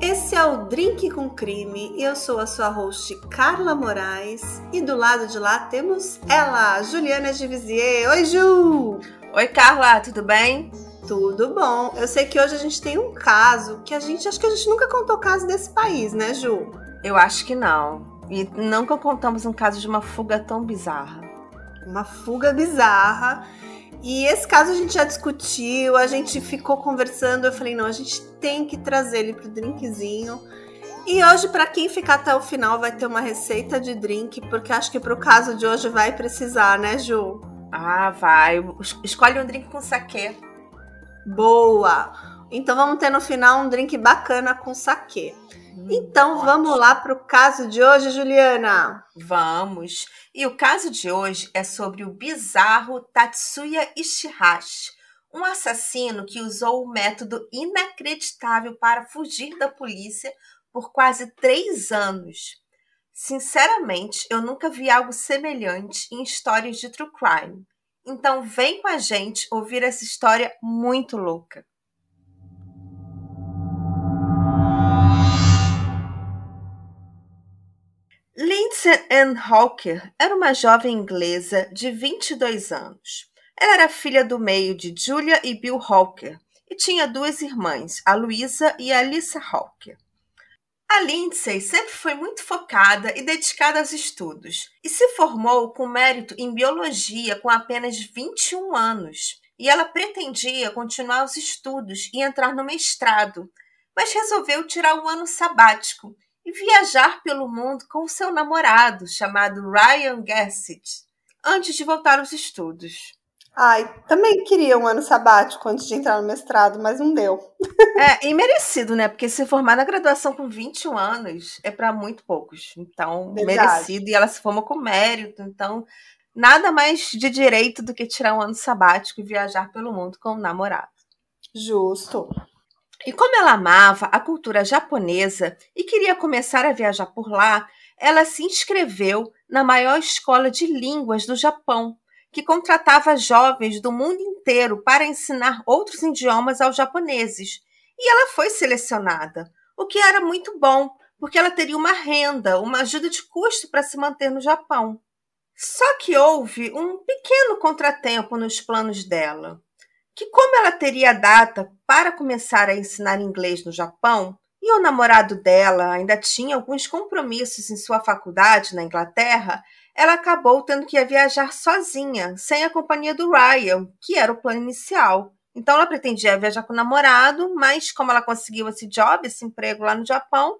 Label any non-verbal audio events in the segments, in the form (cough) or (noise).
Esse é o Drink com Crime e eu sou a sua host Carla Moraes e do lado de lá temos ela, Juliana Givisier. Oi, Ju! Oi, Carla, tudo bem? Tudo bom. Eu sei que hoje a gente tem um caso que a gente acho que a gente nunca contou caso desse país, né, Ju? Eu acho que não. E nunca contamos um caso de uma fuga tão bizarra. Uma fuga bizarra e esse caso a gente já discutiu, a gente ficou conversando. Eu falei, não, a gente tem que trazer ele pro drinkzinho. E hoje, para quem ficar até o final, vai ter uma receita de drink, porque acho que pro caso de hoje vai precisar, né, Ju? Ah, vai. Escolhe um drink com saquê. Boa! Então vamos ter no final um drink bacana com saquê. Então vamos lá para o caso de hoje, Juliana. Vamos. E o caso de hoje é sobre o bizarro Tatsuya Ishihashi, um assassino que usou um método inacreditável para fugir da polícia por quase três anos. Sinceramente, eu nunca vi algo semelhante em histórias de true crime. Então vem com a gente ouvir essa história muito louca. Lindsay Ann Hawker era uma jovem inglesa de 22 anos. Ela era filha do meio de Julia e Bill Hawker e tinha duas irmãs, a Louisa e a Alyssa Hawker. A Lindsay sempre foi muito focada e dedicada aos estudos e se formou com mérito em biologia com apenas 21 anos. E ela pretendia continuar os estudos e entrar no mestrado, mas resolveu tirar um ano sabático e viajar pelo mundo com seu namorado, chamado Ryan Gassett, antes de voltar aos estudos. Ai, também queria um ano sabático antes de entrar no mestrado, mas não deu. (laughs) É, e merecido, né? Porque se formar na graduação com 21 anos é para muito poucos. Então, Verdade. merecido. E ela se formou com mérito. Então, nada mais de direito do que tirar um ano sabático e viajar pelo mundo com o um namorado. Justo. E como ela amava a cultura japonesa e queria começar a viajar por lá, ela se inscreveu na maior escola de línguas do Japão, que contratava jovens do mundo inteiro para ensinar outros idiomas aos japoneses. E ela foi selecionada, o que era muito bom, porque ela teria uma renda, uma ajuda de custo para se manter no Japão. Só que houve um pequeno contratempo nos planos dela que, como ela teria data para começar a ensinar inglês no Japão, e o namorado dela ainda tinha alguns compromissos em sua faculdade na Inglaterra, ela acabou tendo que viajar sozinha, sem a companhia do Ryan, que era o plano inicial. Então ela pretendia viajar com o namorado, mas como ela conseguiu esse job, esse emprego lá no Japão,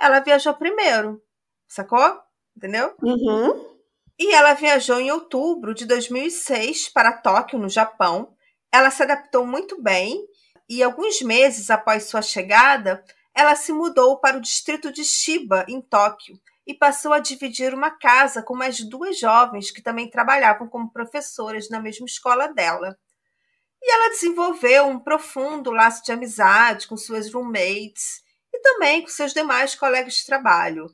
ela viajou primeiro. Sacou? Entendeu? Uhum. E ela viajou em outubro de 2006 para Tóquio, no Japão, ela se adaptou muito bem e, alguns meses após sua chegada, ela se mudou para o distrito de Shiba, em Tóquio, e passou a dividir uma casa com mais duas jovens que também trabalhavam como professoras na mesma escola dela. E ela desenvolveu um profundo laço de amizade com suas roommates e também com seus demais colegas de trabalho.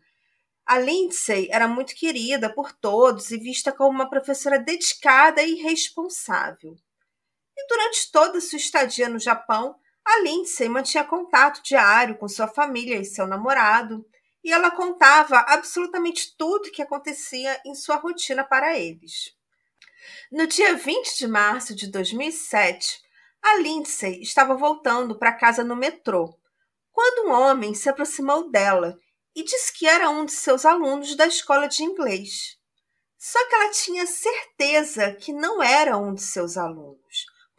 A Lindsay era muito querida por todos e vista como uma professora dedicada e responsável. E durante toda sua estadia no Japão, a Lindsay mantinha contato diário com sua família e seu namorado, e ela contava absolutamente tudo o que acontecia em sua rotina para eles. No dia 20 de março de 2007, a Lindsay estava voltando para casa no metrô, quando um homem se aproximou dela e disse que era um de seus alunos da escola de inglês. Só que ela tinha certeza que não era um de seus alunos,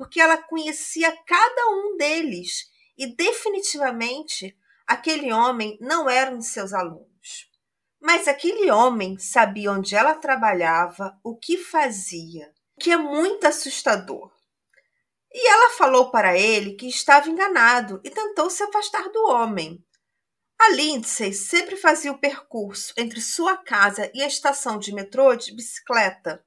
porque ela conhecia cada um deles e definitivamente aquele homem não era um de seus alunos. Mas aquele homem sabia onde ela trabalhava, o que fazia, o que é muito assustador. E ela falou para ele que estava enganado e tentou se afastar do homem. A Lindsay sempre fazia o percurso entre sua casa e a estação de metrô de bicicleta.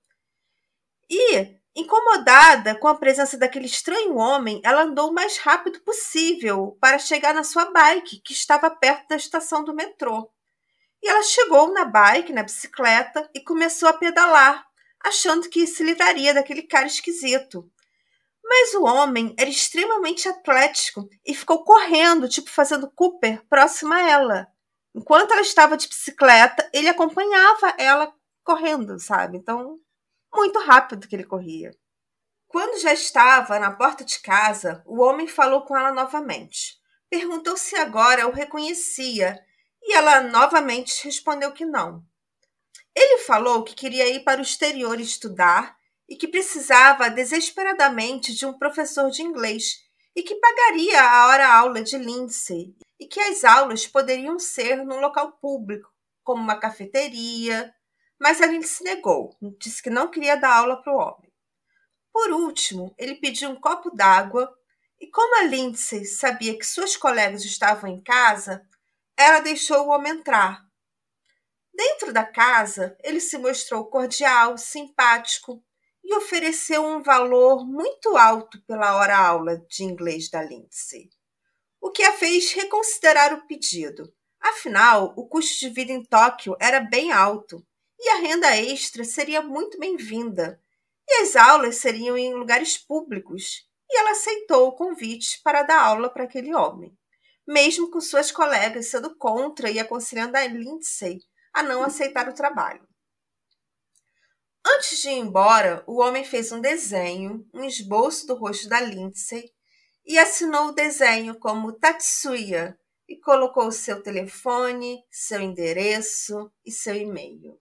E Incomodada com a presença daquele estranho homem, ela andou o mais rápido possível para chegar na sua bike, que estava perto da estação do metrô. E ela chegou na bike, na bicicleta, e começou a pedalar, achando que se livraria daquele cara esquisito. Mas o homem era extremamente atlético e ficou correndo, tipo fazendo Cooper, próxima a ela. Enquanto ela estava de bicicleta, ele acompanhava ela correndo, sabe? Então, muito rápido que ele corria. Quando já estava na porta de casa, o homem falou com ela novamente. Perguntou se agora o reconhecia e ela novamente respondeu que não. Ele falou que queria ir para o exterior estudar e que precisava desesperadamente de um professor de inglês e que pagaria a hora-aula de Lindsay e que as aulas poderiam ser num local público, como uma cafeteria, mas a Lindsay negou, disse que não queria dar aula para o homem. Por último, ele pediu um copo d'água e, como a Lindsay sabia que suas colegas estavam em casa, ela deixou o homem entrar. Dentro da casa, ele se mostrou cordial, simpático e ofereceu um valor muito alto pela hora-aula de inglês da Lindsay, o que a fez reconsiderar o pedido. Afinal, o custo de vida em Tóquio era bem alto e a renda extra seria muito bem-vinda, e as aulas seriam em lugares públicos, e ela aceitou o convite para dar aula para aquele homem, mesmo com suas colegas sendo contra e aconselhando a Lindsay a não aceitar o trabalho. Antes de ir embora, o homem fez um desenho, um esboço do rosto da Lindsay e assinou o desenho como Tatsuya e colocou seu telefone, seu endereço e seu e-mail.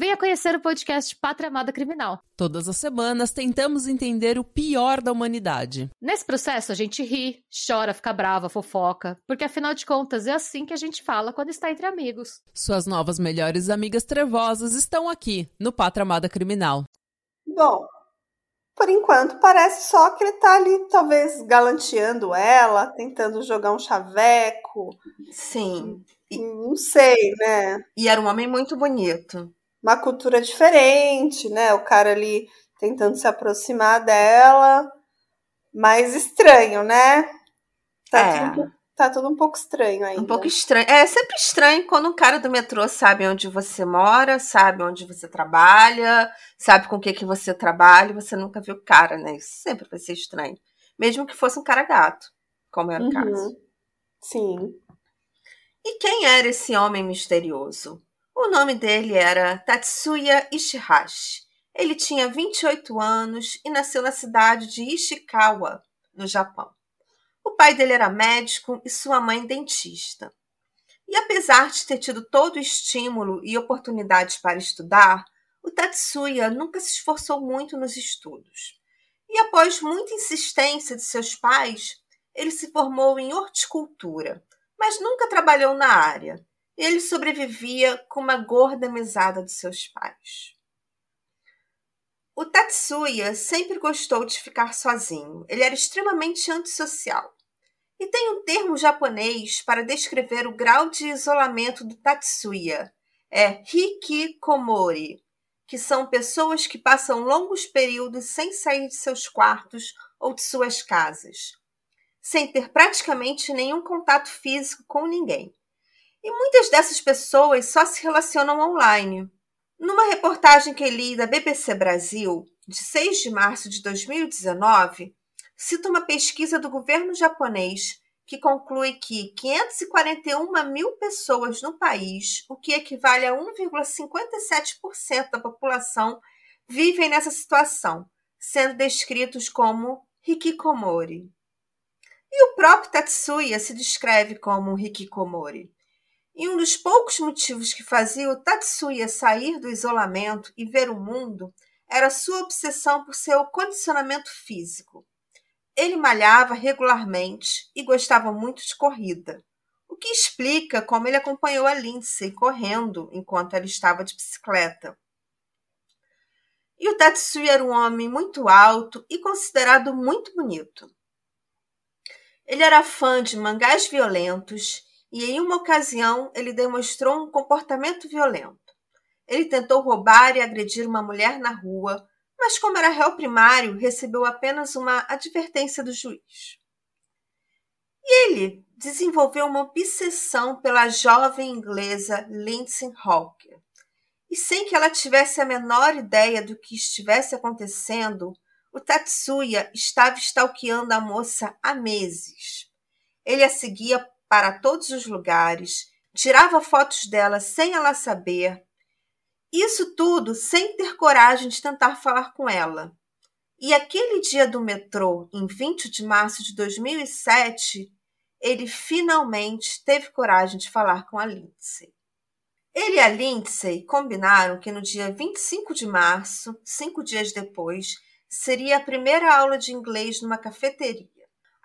Venha conhecer o podcast Pátria Amada Criminal. Todas as semanas tentamos entender o pior da humanidade. Nesse processo a gente ri, chora, fica brava, fofoca, porque afinal de contas é assim que a gente fala quando está entre amigos. Suas novas melhores amigas trevosas estão aqui no Pátria Amada Criminal. Bom, por enquanto parece só que ele tá ali talvez galanteando ela, tentando jogar um chaveco. Sim. Não sei, né? E era um homem muito bonito uma cultura diferente, né? O cara ali tentando se aproximar dela, mais estranho, né? Tá, é. tudo, tá tudo um pouco estranho ainda. Um pouco estranho. É sempre estranho quando um cara do metrô sabe onde você mora, sabe onde você trabalha, sabe com o que, que você trabalha, você nunca viu o cara, né? Isso sempre vai ser estranho. Mesmo que fosse um cara gato, como era o uhum. caso. Sim. E quem era esse homem misterioso? O nome dele era Tatsuya Ishihashi. Ele tinha 28 anos e nasceu na cidade de Ishikawa, no Japão. O pai dele era médico e sua mãe dentista. E apesar de ter tido todo o estímulo e oportunidades para estudar, o Tatsuya nunca se esforçou muito nos estudos. E após muita insistência de seus pais, ele se formou em horticultura, mas nunca trabalhou na área ele sobrevivia com uma gorda mesada de seus pais. O Tatsuya sempre gostou de ficar sozinho. Ele era extremamente antissocial. E tem um termo japonês para descrever o grau de isolamento do Tatsuya. É hikikomori, que são pessoas que passam longos períodos sem sair de seus quartos ou de suas casas, sem ter praticamente nenhum contato físico com ninguém. E muitas dessas pessoas só se relacionam online. Numa reportagem que li da BBC Brasil, de 6 de março de 2019, cita uma pesquisa do governo japonês que conclui que 541 mil pessoas no país, o que equivale a 1,57% da população, vivem nessa situação, sendo descritos como hikikomori. E o próprio Tatsuya se descreve como um hikikomori. E um dos poucos motivos que fazia o Tatsuya sair do isolamento e ver o mundo era sua obsessão por seu condicionamento físico. Ele malhava regularmente e gostava muito de corrida, o que explica como ele acompanhou a Lindsay correndo enquanto ela estava de bicicleta. E o Tatsuya era um homem muito alto e considerado muito bonito. Ele era fã de mangás violentos e em uma ocasião ele demonstrou um comportamento violento. Ele tentou roubar e agredir uma mulher na rua, mas como era réu primário, recebeu apenas uma advertência do juiz. E ele desenvolveu uma obsessão pela jovem inglesa Lindsay Hawker. E sem que ela tivesse a menor ideia do que estivesse acontecendo, o Tatsuya estava stalkeando a moça há meses. Ele a seguia para todos os lugares, tirava fotos dela sem ela saber. Isso tudo sem ter coragem de tentar falar com ela. E aquele dia do metrô, em 20 de março de 2007, ele finalmente teve coragem de falar com a Lindsay. Ele e a Lindsay combinaram que no dia 25 de março, cinco dias depois, seria a primeira aula de inglês numa cafeteria.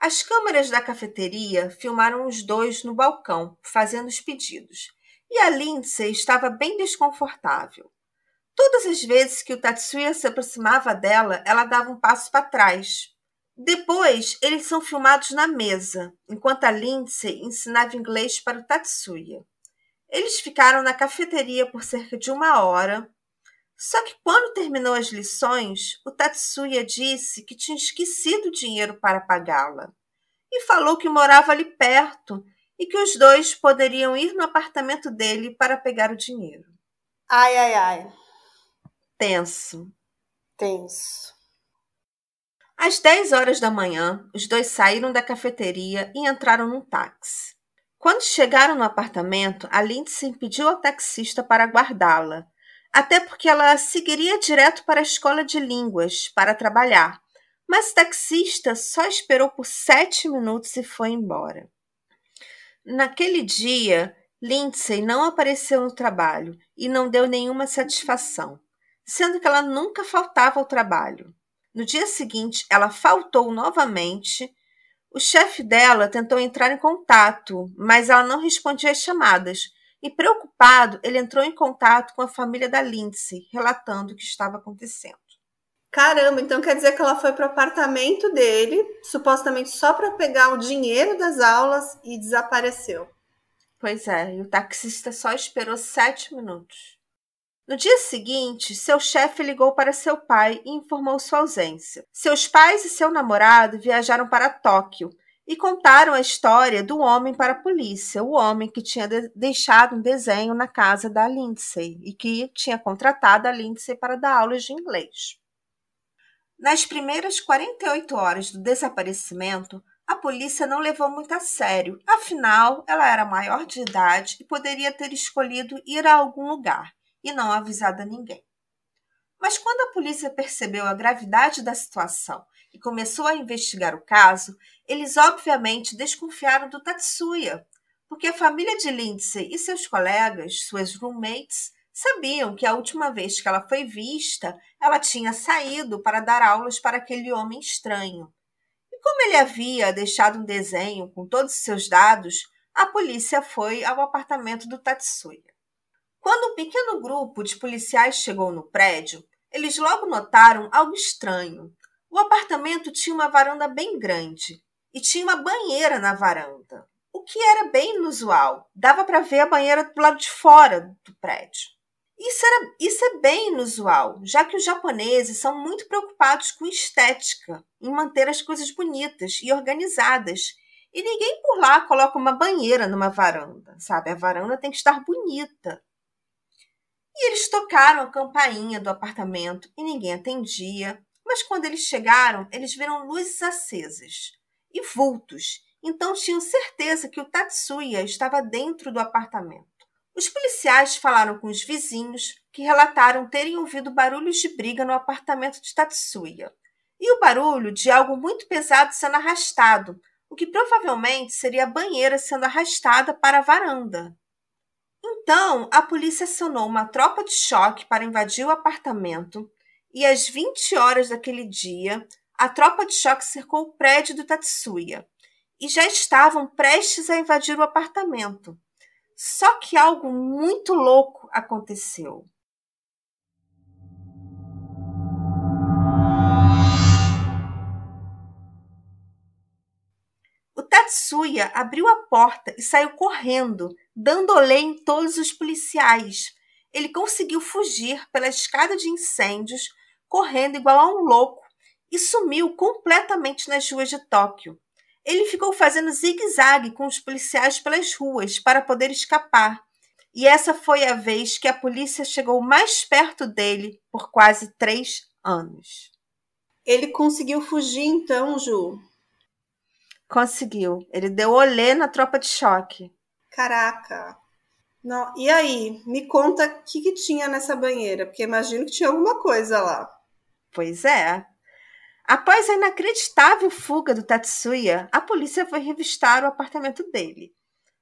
As câmeras da cafeteria filmaram os dois no balcão, fazendo os pedidos, e a Lindsay estava bem desconfortável. Todas as vezes que o Tatsuya se aproximava dela, ela dava um passo para trás. Depois, eles são filmados na mesa, enquanto a Lindsay ensinava inglês para o Tatsuya. Eles ficaram na cafeteria por cerca de uma hora, só que quando terminou as lições, o Tatsuya disse que tinha esquecido o dinheiro para pagá-la e falou que morava ali perto e que os dois poderiam ir no apartamento dele para pegar o dinheiro. Ai, ai, ai. Tenso. Tenso. Às 10 horas da manhã, os dois saíram da cafeteria e entraram num táxi. Quando chegaram no apartamento, a Lindsay pediu ao taxista para guardá-la até porque ela seguiria direto para a escola de línguas para trabalhar. Mas o taxista só esperou por sete minutos e foi embora. Naquele dia, Lindsay não apareceu no trabalho e não deu nenhuma satisfação, sendo que ela nunca faltava ao trabalho. No dia seguinte, ela faltou novamente. O chefe dela tentou entrar em contato, mas ela não respondia às chamadas e preocupado, ele entrou em contato com a família da Lindsay, relatando o que estava acontecendo. Caramba, então quer dizer que ela foi para o apartamento dele, supostamente só para pegar o dinheiro das aulas e desapareceu. Pois é, e o taxista só esperou sete minutos. No dia seguinte, seu chefe ligou para seu pai e informou sua ausência. Seus pais e seu namorado viajaram para Tóquio e contaram a história do homem para a polícia, o homem que tinha de deixado um desenho na casa da Lindsay e que tinha contratado a Lindsay para dar aulas de inglês. Nas primeiras 48 horas do desaparecimento, a polícia não levou muito a sério, afinal, ela era maior de idade e poderia ter escolhido ir a algum lugar e não avisado a ninguém. Mas quando a polícia percebeu a gravidade da situação e começou a investigar o caso, eles obviamente desconfiaram do Tatsuya, porque a família de Lindsay e seus colegas, suas roommates, sabiam que a última vez que ela foi vista, ela tinha saído para dar aulas para aquele homem estranho. E como ele havia deixado um desenho com todos os seus dados, a polícia foi ao apartamento do Tatsuya. Quando um pequeno grupo de policiais chegou no prédio, eles logo notaram algo estranho. O apartamento tinha uma varanda bem grande e tinha uma banheira na varanda, o que era bem inusual. Dava para ver a banheira do lado de fora do prédio. Isso, era, isso é bem inusual, já que os japoneses são muito preocupados com estética, em manter as coisas bonitas e organizadas. E ninguém por lá coloca uma banheira numa varanda, sabe? A varanda tem que estar bonita. E eles tocaram a campainha do apartamento e ninguém atendia. Mas quando eles chegaram, eles viram luzes acesas e vultos, então tinham certeza que o Tatsuya estava dentro do apartamento. Os policiais falaram com os vizinhos, que relataram terem ouvido barulhos de briga no apartamento de Tatsuya, e o barulho de algo muito pesado sendo arrastado, o que provavelmente seria a banheira sendo arrastada para a varanda. Então, a polícia acionou uma tropa de choque para invadir o apartamento e às 20 horas daquele dia, a tropa de choque cercou o prédio do Tatsuya e já estavam prestes a invadir o apartamento. Só que algo muito louco aconteceu. O Tatsuya abriu a porta e saiu correndo, dando olé em todos os policiais. Ele conseguiu fugir pela escada de incêndios correndo igual a um louco e sumiu completamente nas ruas de Tóquio. Ele ficou fazendo zigue-zague com os policiais pelas ruas para poder escapar. E essa foi a vez que a polícia chegou mais perto dele por quase três anos. Ele conseguiu fugir então, Ju? Conseguiu. Ele deu olê na tropa de choque. Caraca. Não. E aí, me conta o que, que tinha nessa banheira, porque imagino que tinha alguma coisa lá. Pois é. Após a inacreditável fuga do Tatsuya, a polícia foi revistar o apartamento dele.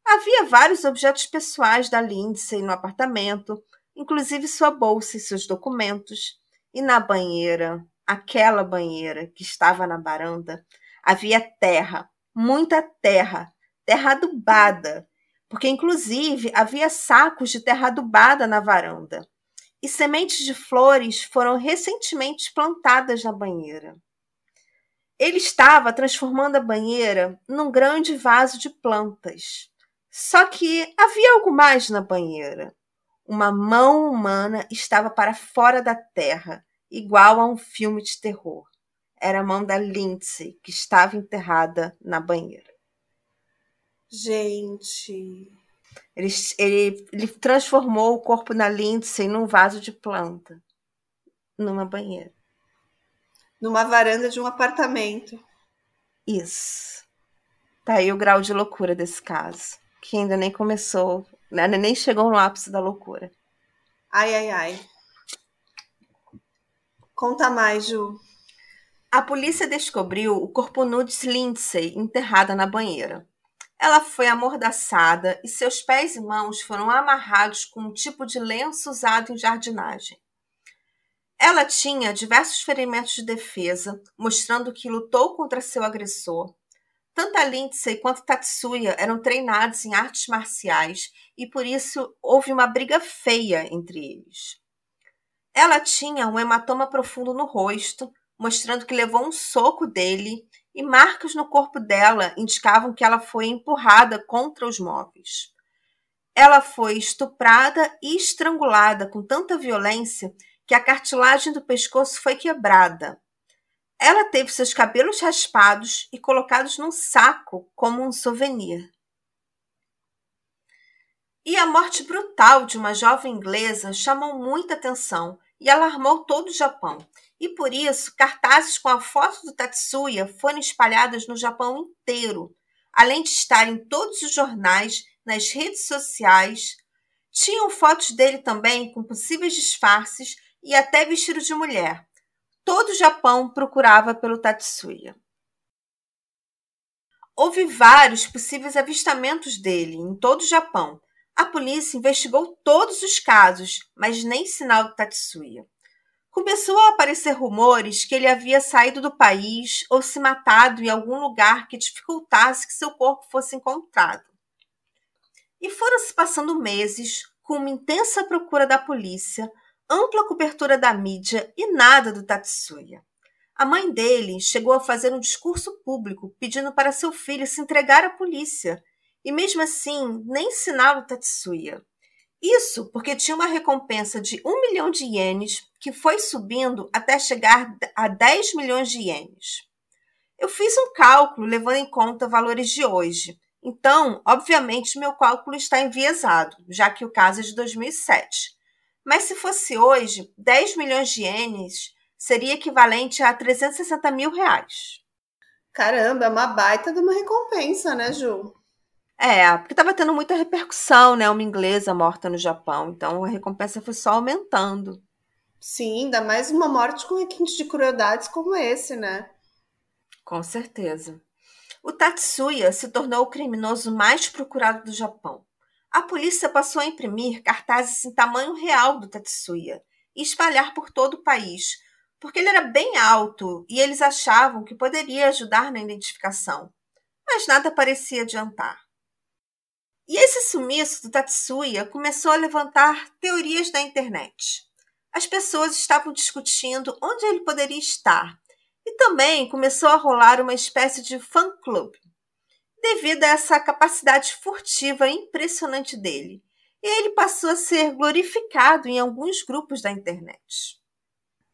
Havia vários objetos pessoais da Lindsay no apartamento, inclusive sua bolsa e seus documentos. E na banheira, aquela banheira que estava na varanda, havia terra, muita terra, terra adubada, porque inclusive havia sacos de terra adubada na varanda. E sementes de flores foram recentemente plantadas na banheira. Ele estava transformando a banheira num grande vaso de plantas. Só que havia algo mais na banheira. Uma mão humana estava para fora da terra, igual a um filme de terror. Era a mão da Lindsay que estava enterrada na banheira. Gente. Ele, ele, ele transformou o corpo da Lindsay num vaso de planta, numa banheira. Numa varanda de um apartamento. Isso. Tá aí o grau de loucura desse caso, que ainda nem começou, né? nem chegou no ápice da loucura. Ai, ai, ai. Conta mais, Ju. A polícia descobriu o corpo nu de Lindsay enterrada na banheira. Ela foi amordaçada e seus pés e mãos foram amarrados com um tipo de lenço usado em jardinagem. Ela tinha diversos ferimentos de defesa, mostrando que lutou contra seu agressor. Tanto a Lindsay quanto Tatsuya eram treinados em artes marciais e por isso houve uma briga feia entre eles. Ela tinha um hematoma profundo no rosto, mostrando que levou um soco dele e marcas no corpo dela indicavam que ela foi empurrada contra os móveis. Ela foi estuprada e estrangulada com tanta violência que a cartilagem do pescoço foi quebrada. Ela teve seus cabelos raspados e colocados num saco como um souvenir. E a morte brutal de uma jovem inglesa chamou muita atenção e alarmou todo o Japão, e por isso cartazes com a foto do Tatsuya foram espalhadas no Japão inteiro, além de estar em todos os jornais, nas redes sociais. Tinham fotos dele também com possíveis disfarces e até vestido de mulher. Todo o Japão procurava pelo Tatsuya. Houve vários possíveis avistamentos dele em todo o Japão. A polícia investigou todos os casos, mas nem sinal do Tatsuya começou a aparecer rumores que ele havia saído do país ou se matado em algum lugar que dificultasse que seu corpo fosse encontrado. E foram se passando meses com uma intensa procura da polícia, ampla cobertura da mídia e nada do Tatsuya. A mãe dele chegou a fazer um discurso público pedindo para seu filho se entregar à polícia, e mesmo assim nem sinal do Tatsuya. Isso porque tinha uma recompensa de um milhão de ienes que foi subindo até chegar a 10 milhões de ienes. Eu fiz um cálculo levando em conta valores de hoje. Então, obviamente, meu cálculo está enviesado, já que o caso é de 2007. Mas se fosse hoje, 10 milhões de ienes seria equivalente a 360 mil reais. Caramba, é uma baita de uma recompensa, né, Ju? É, porque estava tendo muita repercussão, né? Uma inglesa morta no Japão. Então a recompensa foi só aumentando. Sim, ainda mais uma morte com requinte de crueldades como esse, né? Com certeza. O Tatsuya se tornou o criminoso mais procurado do Japão. A polícia passou a imprimir cartazes em tamanho real do Tatsuya e espalhar por todo o país, porque ele era bem alto e eles achavam que poderia ajudar na identificação. Mas nada parecia adiantar. E esse sumiço do Tatsuya começou a levantar teorias na internet. As pessoas estavam discutindo onde ele poderia estar e também começou a rolar uma espécie de fã-clube, devido a essa capacidade furtiva impressionante dele. E ele passou a ser glorificado em alguns grupos da internet.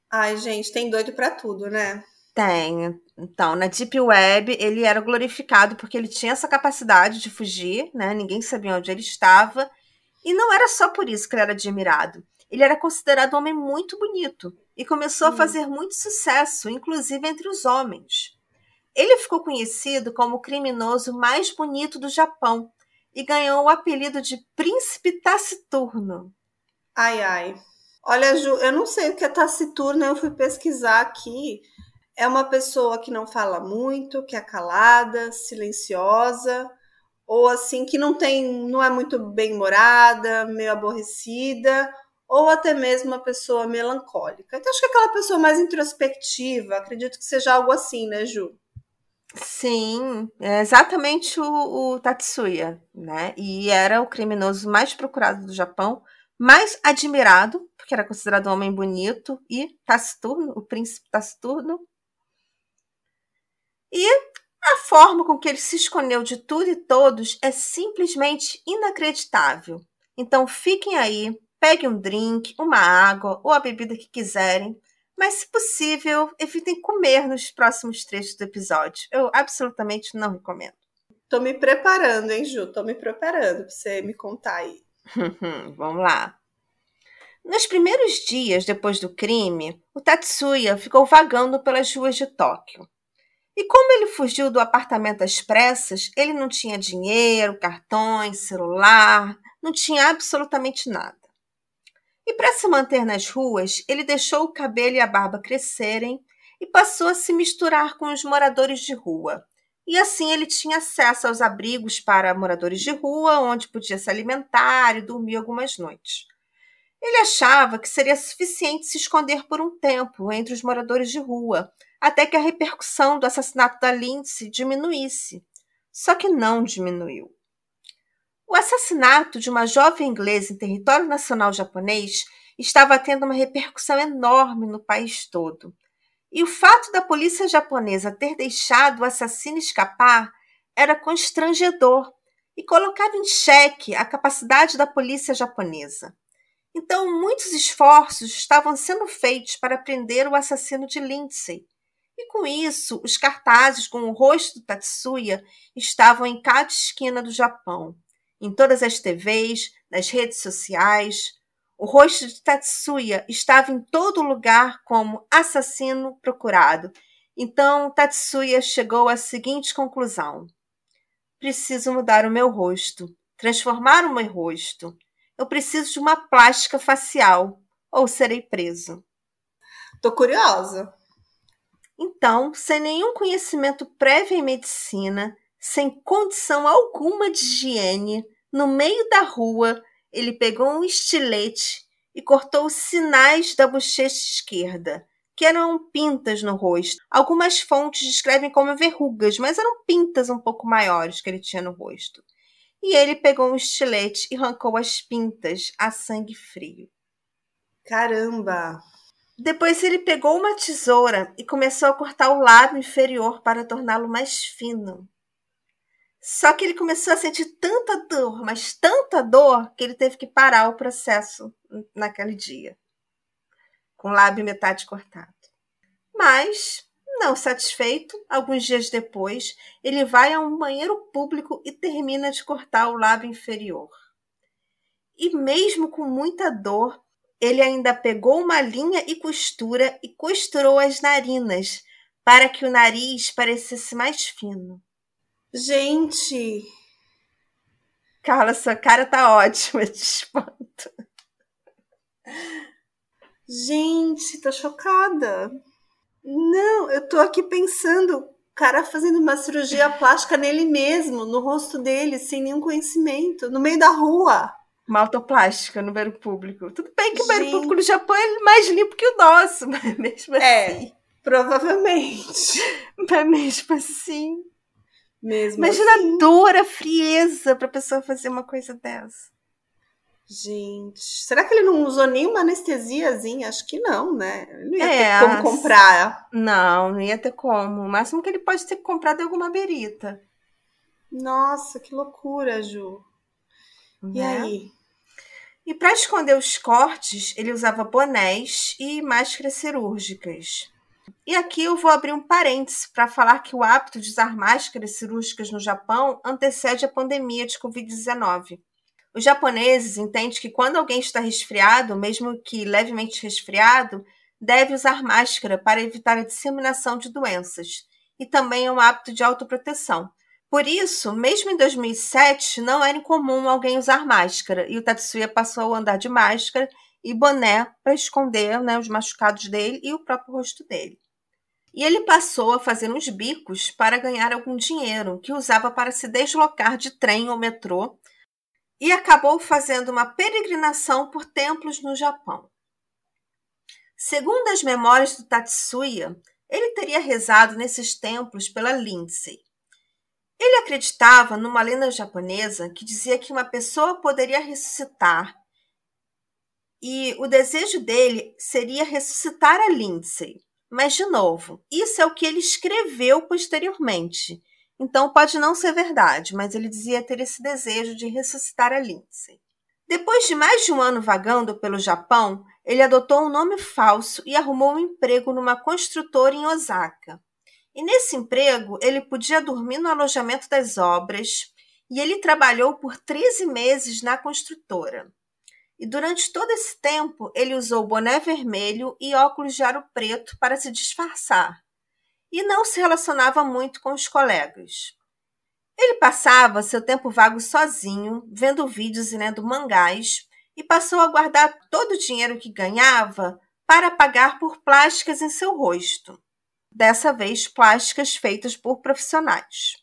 Ai, gente, tem doido para tudo, né? Tem. Então, na Deep Web, ele era glorificado porque ele tinha essa capacidade de fugir, né? Ninguém sabia onde ele estava. E não era só por isso que ele era admirado. Ele era considerado um homem muito bonito e começou hum. a fazer muito sucesso, inclusive entre os homens. Ele ficou conhecido como o criminoso mais bonito do Japão e ganhou o apelido de Príncipe Taciturno. Ai, ai. Olha, Ju, eu não sei o que é taciturno, eu fui pesquisar aqui. É uma pessoa que não fala muito, que é calada, silenciosa, ou assim, que não tem, não é muito bem-humorada, meio aborrecida, ou até mesmo uma pessoa melancólica. Então, acho que é aquela pessoa mais introspectiva, acredito que seja algo assim, né, Ju? Sim, é exatamente o, o Tatsuya, né? E era o criminoso mais procurado do Japão, mais admirado, porque era considerado um homem bonito e taciturno, o príncipe taciturno. E a forma com que ele se escondeu de tudo e todos é simplesmente inacreditável. Então fiquem aí, peguem um drink, uma água ou a bebida que quiserem, mas se possível, evitem comer nos próximos trechos do episódio. Eu absolutamente não recomendo. Tô me preparando, hein, Ju? Tô me preparando pra você me contar aí. (laughs) Vamos lá. Nos primeiros dias depois do crime, o Tatsuya ficou vagando pelas ruas de Tóquio. E como ele fugiu do apartamento às pressas, ele não tinha dinheiro, cartões, celular, não tinha absolutamente nada. E para se manter nas ruas, ele deixou o cabelo e a barba crescerem e passou a se misturar com os moradores de rua. E assim ele tinha acesso aos abrigos para moradores de rua, onde podia se alimentar e dormir algumas noites. Ele achava que seria suficiente se esconder por um tempo entre os moradores de rua, até que a repercussão do assassinato da Lindsay diminuísse. Só que não diminuiu. O assassinato de uma jovem inglesa em território nacional japonês estava tendo uma repercussão enorme no país todo. E o fato da polícia japonesa ter deixado o assassino escapar era constrangedor e colocava em xeque a capacidade da polícia japonesa. Então, muitos esforços estavam sendo feitos para prender o assassino de Lindsay. E com isso, os cartazes com o rosto do Tatsuya estavam em cada esquina do Japão, em todas as TVs, nas redes sociais. O rosto de Tatsuya estava em todo lugar como assassino procurado. Então, Tatsuya chegou à seguinte conclusão: Preciso mudar o meu rosto, transformar o meu rosto. Eu preciso de uma plástica facial ou serei preso. Tô curiosa. Então, sem nenhum conhecimento prévio em medicina, sem condição alguma de higiene, no meio da rua, ele pegou um estilete e cortou os sinais da bochecha esquerda, que eram pintas no rosto. Algumas fontes descrevem como verrugas, mas eram pintas um pouco maiores que ele tinha no rosto e ele pegou um estilete e arrancou as pintas a sangue frio. Caramba! Depois ele pegou uma tesoura e começou a cortar o lábio inferior para torná-lo mais fino. Só que ele começou a sentir tanta dor, mas tanta dor, que ele teve que parar o processo naquele dia, com o lábio metade cortado. Mas não satisfeito, alguns dias depois, ele vai a um banheiro público e termina de cortar o lábio inferior. E mesmo com muita dor, ele ainda pegou uma linha e costura e costurou as narinas para que o nariz parecesse mais fino. Gente! Carla, sua cara tá ótima (laughs) de espanto. Gente, tô chocada. Não, eu tô aqui pensando, o cara fazendo uma cirurgia plástica nele mesmo, no rosto dele, sem nenhum conhecimento, no meio da rua. Uma autoplástica no banheiro público. Tudo bem que Gente. o banheiro público no Japão é mais limpo que o nosso, (laughs) mas mesmo é, assim. É, provavelmente. Mas mesmo assim. Mesmo Imagina assim. a dor, a frieza pra pessoa fazer uma coisa dessa. Gente, será que ele não usou nenhuma anestesiazinha? Acho que não, né? Ele não ia é, ter como comprar. Não, não ia ter como. O máximo que ele pode ter comprado é alguma berita. Nossa, que loucura, Ju. E né? aí? E para esconder os cortes, ele usava bonés e máscaras cirúrgicas. E aqui eu vou abrir um parêntese para falar que o hábito de usar máscaras cirúrgicas no Japão antecede a pandemia de Covid-19. Os japoneses entendem que quando alguém está resfriado, mesmo que levemente resfriado, deve usar máscara para evitar a disseminação de doenças. E também é um hábito de autoproteção. Por isso, mesmo em 2007, não era incomum alguém usar máscara, e o Tatsuya passou a andar de máscara e boné para esconder né, os machucados dele e o próprio rosto dele. E ele passou a fazer uns bicos para ganhar algum dinheiro, que usava para se deslocar de trem ou metrô, e acabou fazendo uma peregrinação por templos no Japão. Segundo as memórias do Tatsuya, ele teria rezado nesses templos pela Lindsay, ele acreditava numa lenda japonesa que dizia que uma pessoa poderia ressuscitar e o desejo dele seria ressuscitar a Lindsay. Mas, de novo, isso é o que ele escreveu posteriormente. Então pode não ser verdade, mas ele dizia ter esse desejo de ressuscitar a Lindsay. Depois de mais de um ano vagando pelo Japão, ele adotou um nome falso e arrumou um emprego numa construtora em Osaka. E nesse emprego, ele podia dormir no alojamento das obras e ele trabalhou por 13 meses na construtora. E durante todo esse tempo, ele usou boné vermelho e óculos de aro preto para se disfarçar. E não se relacionava muito com os colegas. Ele passava seu tempo vago sozinho, vendo vídeos e lendo mangás, e passou a guardar todo o dinheiro que ganhava para pagar por plásticas em seu rosto dessa vez plásticas feitas por profissionais.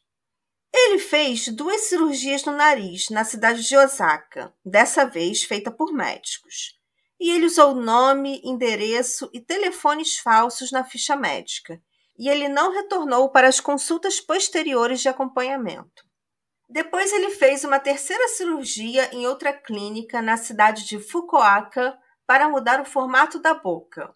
Ele fez duas cirurgias no nariz na cidade de Osaka, dessa vez feita por médicos. E ele usou nome, endereço e telefones falsos na ficha médica. E ele não retornou para as consultas posteriores de acompanhamento. Depois ele fez uma terceira cirurgia em outra clínica na cidade de Fukuoka para mudar o formato da boca.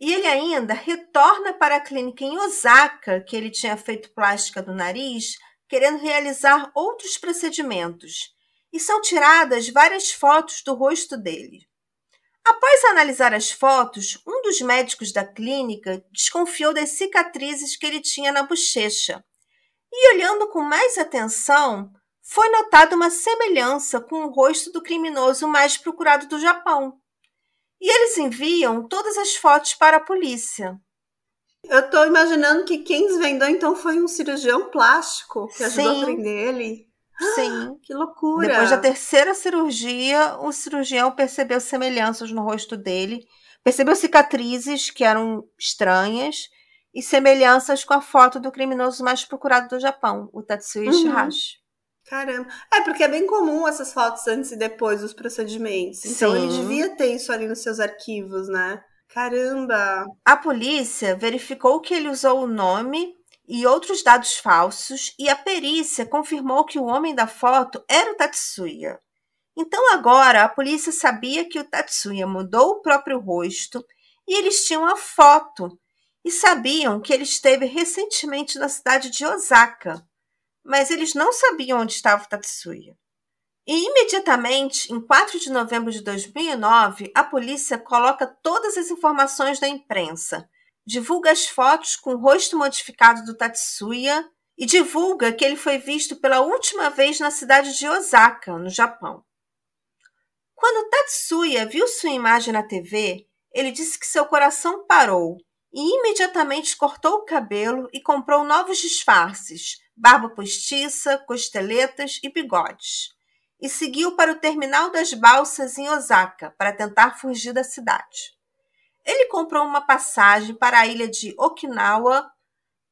E ele ainda retorna para a clínica em Osaka, que ele tinha feito plástica do nariz, querendo realizar outros procedimentos. E são tiradas várias fotos do rosto dele. Após analisar as fotos, um dos médicos da clínica desconfiou das cicatrizes que ele tinha na bochecha. E olhando com mais atenção, foi notada uma semelhança com o rosto do criminoso mais procurado do Japão. E eles enviam todas as fotos para a polícia. Eu tô imaginando que quem desvendou então foi um cirurgião plástico que ajudou Sim. a prender ele. Sim. Que loucura. Depois da terceira cirurgia, o cirurgião percebeu semelhanças no rosto dele, percebeu cicatrizes que eram estranhas e semelhanças com a foto do criminoso mais procurado do Japão, o Tatsuya uhum. Caramba. É, porque é bem comum essas fotos antes e depois dos procedimentos. Então Sim. ele devia ter isso ali nos seus arquivos, né? Caramba! A polícia verificou que ele usou o nome e outros dados falsos e a perícia confirmou que o homem da foto era o Tatsuya. Então agora a polícia sabia que o Tatsuya mudou o próprio rosto e eles tinham a foto e sabiam que ele esteve recentemente na cidade de Osaka mas eles não sabiam onde estava o Tatsuya. E imediatamente, em 4 de novembro de 2009, a polícia coloca todas as informações da imprensa, divulga as fotos com o rosto modificado do Tatsuya e divulga que ele foi visto pela última vez na cidade de Osaka, no Japão. Quando Tatsuya viu sua imagem na TV, ele disse que seu coração parou e imediatamente cortou o cabelo e comprou novos disfarces, barba postiça, costeletas e bigodes, e seguiu para o terminal das balsas em Osaka para tentar fugir da cidade. Ele comprou uma passagem para a ilha de Okinawa,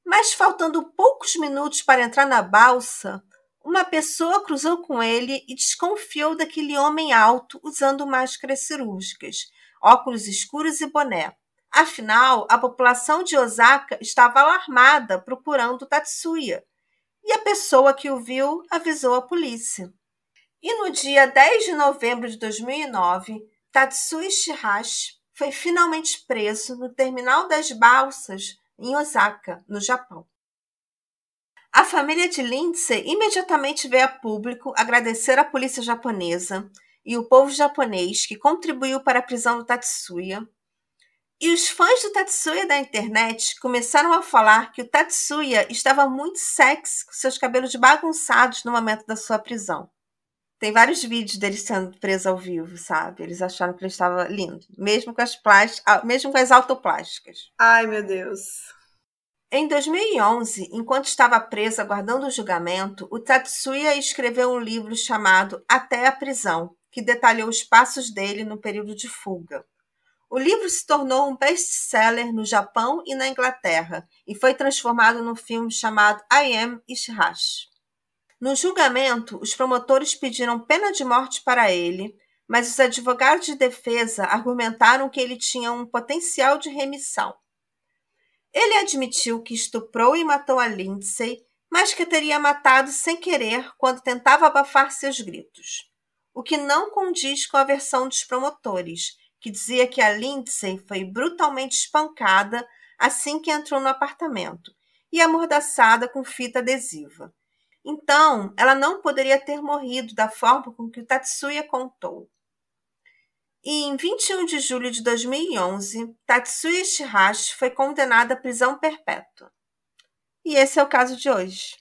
mas faltando poucos minutos para entrar na balsa, uma pessoa cruzou com ele e desconfiou daquele homem alto usando máscaras cirúrgicas, óculos escuros e boné. Afinal, a população de Osaka estava alarmada procurando Tatsuya, e a pessoa que o viu avisou a polícia. E no dia 10 de novembro de 2009, Tatsui Shihashi foi finalmente preso no terminal das balsas em Osaka, no Japão. A família de Lindsay imediatamente veio a público agradecer à polícia japonesa e o povo japonês que contribuiu para a prisão do Tatsuya. E os fãs do Tatsuya da internet começaram a falar que o Tatsuya estava muito sexy com seus cabelos bagunçados no momento da sua prisão. Tem vários vídeos dele sendo preso ao vivo, sabe? Eles acharam que ele estava lindo, mesmo com as plásticas, mesmo com as autoplásticas. Ai, meu Deus. Em 2011, enquanto estava preso aguardando o julgamento, o Tatsuya escreveu um livro chamado Até a Prisão, que detalhou os passos dele no período de fuga. O livro se tornou um best-seller no Japão e na Inglaterra e foi transformado num filme chamado I Am Ishihashi. No julgamento, os promotores pediram pena de morte para ele, mas os advogados de defesa argumentaram que ele tinha um potencial de remissão. Ele admitiu que estuprou e matou a Lindsay, mas que teria matado sem querer quando tentava abafar seus gritos. O que não condiz com a versão dos promotores, que dizia que a Lindsay foi brutalmente espancada assim que entrou no apartamento e amordaçada com fita adesiva. Então, ela não poderia ter morrido da forma com que o Tatsuya contou. E em 21 de julho de 2011, Tatsuya Shihashi foi condenada à prisão perpétua. E esse é o caso de hoje.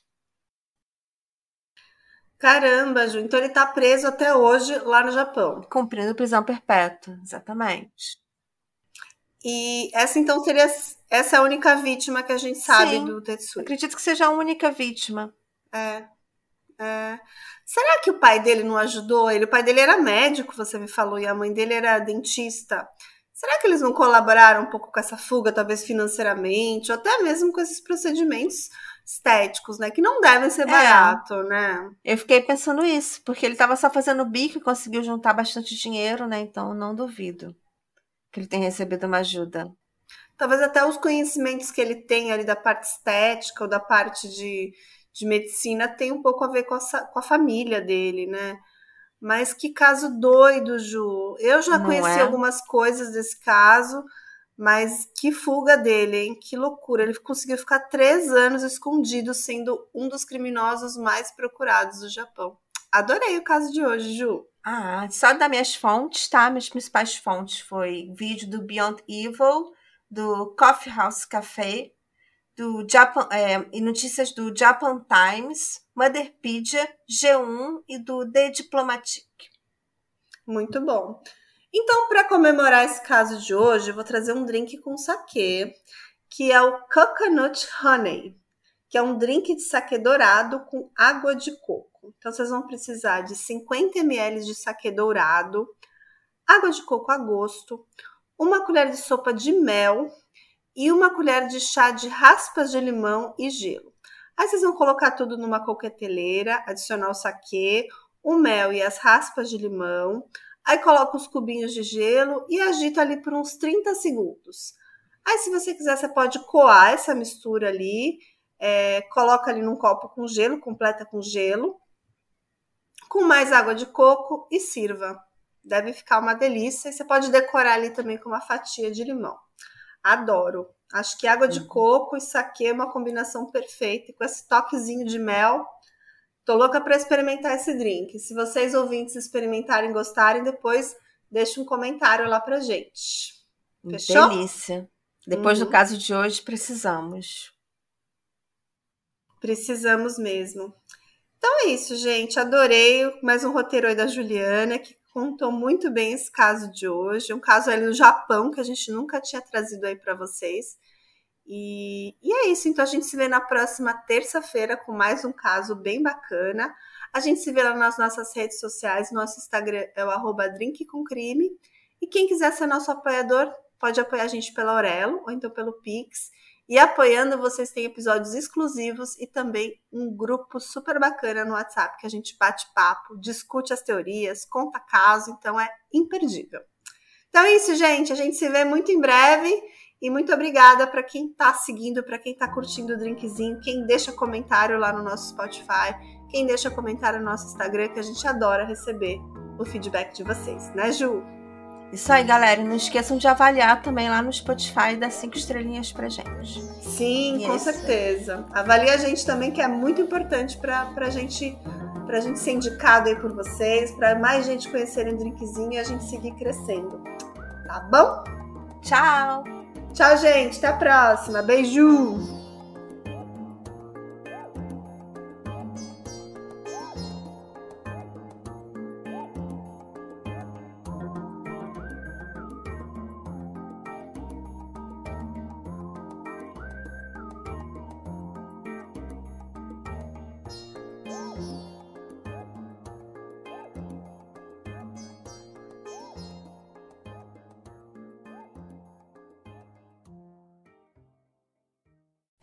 Caramba, Ju, então ele está preso até hoje lá no Japão. Cumprindo prisão perpétua, exatamente. E essa então seria essa é a única vítima que a gente sabe Sim, do Tetsuya. Acredito que seja a única vítima. É. é. Será que o pai dele não ajudou ele? O pai dele era médico, você me falou, e a mãe dele era dentista. Será que eles não colaboraram um pouco com essa fuga, talvez financeiramente, ou até mesmo com esses procedimentos estéticos, né? Que não devem ser é. barato, né? Eu fiquei pensando isso, porque ele estava só fazendo bico e conseguiu juntar bastante dinheiro, né? Então não duvido que ele tenha recebido uma ajuda. Talvez até os conhecimentos que ele tem ali da parte estética ou da parte de de medicina tem um pouco a ver com a, com a família dele, né? Mas que caso doido, Ju. Eu já Não conheci é? algumas coisas desse caso, mas que fuga dele, hein? Que loucura. Ele conseguiu ficar três anos escondido, sendo um dos criminosos mais procurados do Japão. Adorei o caso de hoje, Ju. Ah, só das minhas fontes, tá? Minhas principais fontes foi vídeo do Beyond Evil, do Coffee House Café, do Japan, é, e notícias do Japan Times, Motherpedia, G1 e do The Diplomatic. Muito bom. Então, para comemorar esse caso de hoje, eu vou trazer um drink com saquê, que é o Coconut Honey, que é um drink de saquê dourado com água de coco. Então, vocês vão precisar de 50 ml de saquê dourado, água de coco a gosto, uma colher de sopa de mel, e uma colher de chá de raspas de limão e gelo. Aí vocês vão colocar tudo numa coqueteleira, adicionar o saquê, o mel e as raspas de limão. Aí coloca os cubinhos de gelo e agita ali por uns 30 segundos. Aí, se você quiser, você pode coar essa mistura ali, é, coloca ali num copo com gelo, completa com gelo, com mais água de coco e sirva. Deve ficar uma delícia. E você pode decorar ali também com uma fatia de limão. Adoro. Acho que água de uhum. coco e saquê é uma combinação perfeita. com esse toquezinho de mel, tô louca para experimentar esse drink. Se vocês ouvintes experimentarem e gostarem, depois deixa um comentário lá pra gente. Fechou? Delícia. Depois uhum. do caso de hoje, precisamos. Precisamos mesmo. Então é isso, gente. Adorei mais um roteiro aí da Juliana, que contou muito bem esse caso de hoje, um caso ali no Japão que a gente nunca tinha trazido aí para vocês. E, e é isso, então a gente se vê na próxima terça-feira com mais um caso bem bacana. A gente se vê lá nas nossas redes sociais, nosso Instagram é o arroba drinkcomcrime. E quem quiser ser nosso apoiador, pode apoiar a gente pela Aurelo ou então pelo Pix. E apoiando, vocês têm episódios exclusivos e também um grupo super bacana no WhatsApp que a gente bate papo, discute as teorias, conta caso, então é imperdível. Então é isso, gente. A gente se vê muito em breve. E muito obrigada para quem está seguindo, para quem está curtindo o drinkzinho, quem deixa comentário lá no nosso Spotify, quem deixa comentário no nosso Instagram, que a gente adora receber o feedback de vocês, né, Ju? Isso aí, galera. não esqueçam de avaliar também lá no Spotify dar cinco estrelinhas pra gente. Sim, e com é certeza. Avalie a gente também, que é muito importante pra, pra gente pra gente ser indicado aí por vocês, pra mais gente conhecerem o drinkzinho e a gente seguir crescendo. Tá bom? Tchau! Tchau, gente. Até a próxima. Beijo!